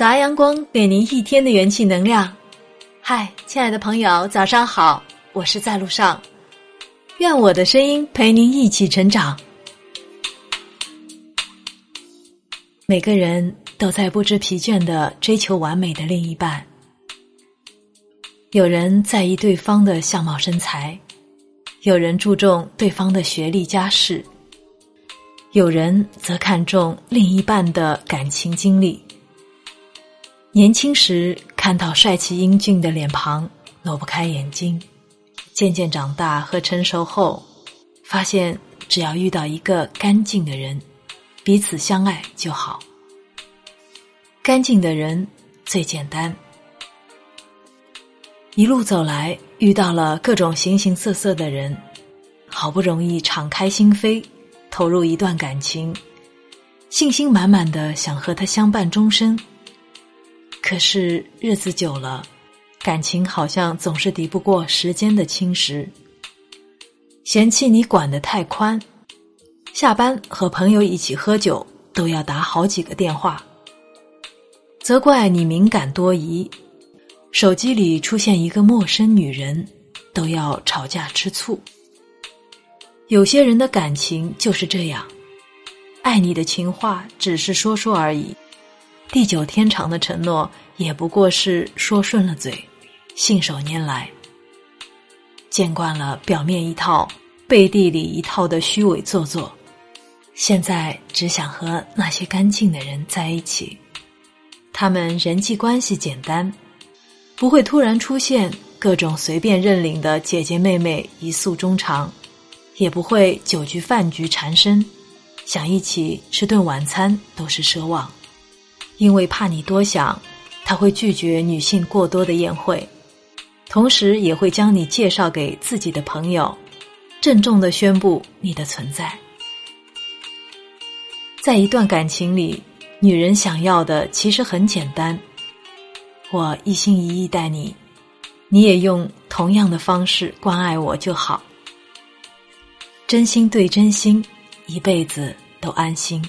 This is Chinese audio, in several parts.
早安，阳光给您一天的元气能量。嗨，亲爱的朋友，早上好，我是在路上。愿我的声音陪您一起成长。每个人都在不知疲倦的追求完美的另一半。有人在意对方的相貌身材，有人注重对方的学历家世，有人则看重另一半的感情经历。年轻时看到帅气英俊的脸庞，挪不开眼睛；渐渐长大和成熟后，发现只要遇到一个干净的人，彼此相爱就好。干净的人最简单。一路走来，遇到了各种形形色色的人，好不容易敞开心扉，投入一段感情，信心满满的想和他相伴终身。可是日子久了，感情好像总是敌不过时间的侵蚀。嫌弃你管得太宽，下班和朋友一起喝酒都要打好几个电话；责怪你敏感多疑，手机里出现一个陌生女人，都要吵架吃醋。有些人的感情就是这样，爱你的情话只是说说而已。地久天长的承诺，也不过是说顺了嘴，信手拈来。见惯了表面一套，背地里一套的虚伪做作，现在只想和那些干净的人在一起。他们人际关系简单，不会突然出现各种随便认领的姐姐妹妹一诉衷肠，也不会酒局饭局缠身，想一起吃顿晚餐都是奢望。因为怕你多想，他会拒绝女性过多的宴会，同时也会将你介绍给自己的朋友，郑重的宣布你的存在。在一段感情里，女人想要的其实很简单：我一心一意待你，你也用同样的方式关爱我就好。真心对真心，一辈子都安心。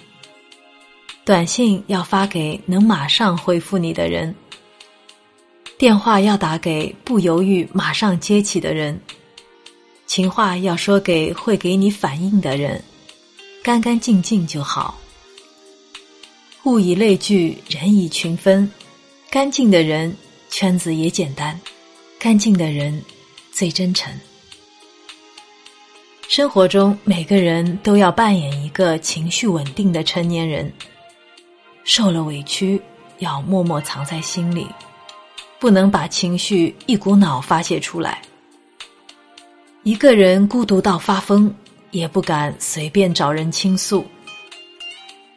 短信要发给能马上回复你的人，电话要打给不犹豫马上接起的人，情话要说给会给你反应的人，干干净净就好。物以类聚，人以群分，干净的人圈子也简单，干净的人最真诚。生活中每个人都要扮演一个情绪稳定的成年人。受了委屈，要默默藏在心里，不能把情绪一股脑发泄出来。一个人孤独到发疯，也不敢随便找人倾诉，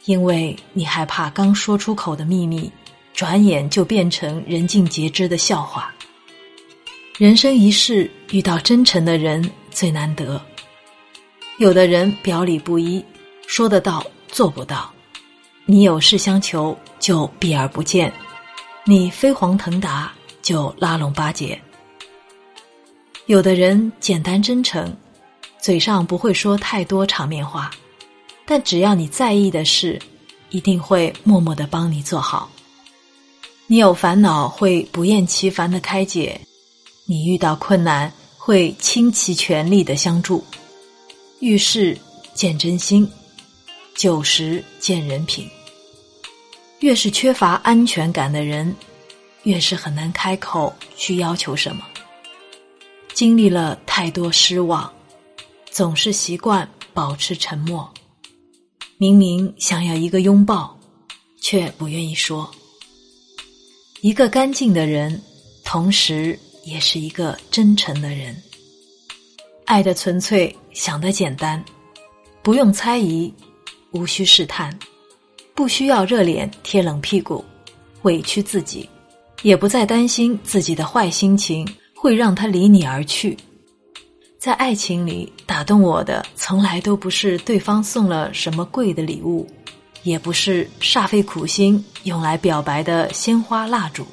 因为你害怕刚说出口的秘密，转眼就变成人尽皆知的笑话。人生一世，遇到真诚的人最难得。有的人表里不一，说得到做不到。你有事相求就避而不见，你飞黄腾达就拉拢巴结。有的人简单真诚，嘴上不会说太多场面话，但只要你在意的事，一定会默默的帮你做好。你有烦恼会不厌其烦的开解，你遇到困难会倾其全力的相助。遇事见真心。九十见人品，越是缺乏安全感的人，越是很难开口去要求什么。经历了太多失望，总是习惯保持沉默。明明想要一个拥抱，却不愿意说。一个干净的人，同时也是一个真诚的人。爱的纯粹，想的简单，不用猜疑。无需试探，不需要热脸贴冷屁股，委屈自己，也不再担心自己的坏心情会让他离你而去。在爱情里，打动我的从来都不是对方送了什么贵的礼物，也不是煞费苦心用来表白的鲜花蜡烛。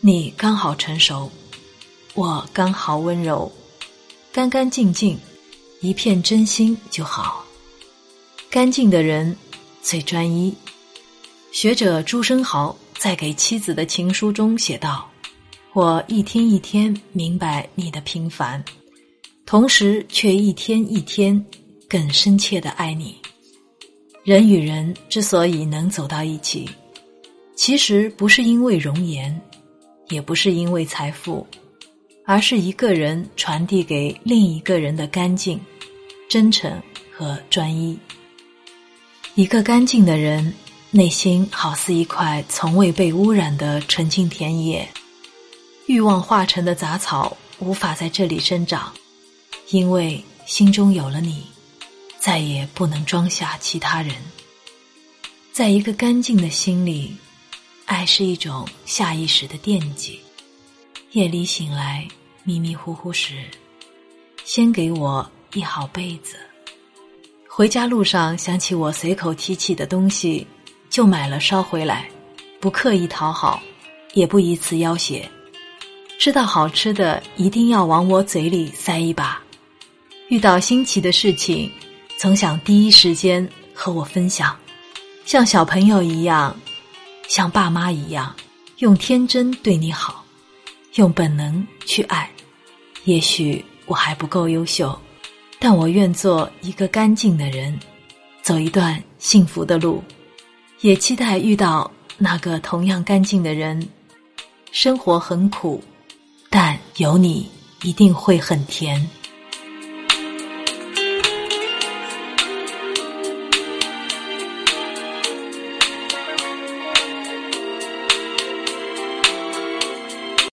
你刚好成熟，我刚好温柔，干干净净，一片真心就好。干净的人最专一。学者朱生豪在给妻子的情书中写道：“我一天一天明白你的平凡，同时却一天一天更深切的爱你。人与人之所以能走到一起，其实不是因为容颜，也不是因为财富，而是一个人传递给另一个人的干净、真诚和专一。一个干净的人。”内心好似一块从未被污染的纯净田野，欲望化成的杂草无法在这里生长，因为心中有了你，再也不能装下其他人。在一个干净的心里，爱是一种下意识的惦记。夜里醒来迷迷糊糊时，先给我一好被子。回家路上想起我随口提起的东西。就买了捎回来，不刻意讨好，也不以此要挟。知道好吃的一定要往我嘴里塞一把。遇到新奇的事情，总想第一时间和我分享，像小朋友一样，像爸妈一样，用天真对你好，用本能去爱。也许我还不够优秀，但我愿做一个干净的人，走一段幸福的路。也期待遇到那个同样干净的人。生活很苦，但有你一定会很甜。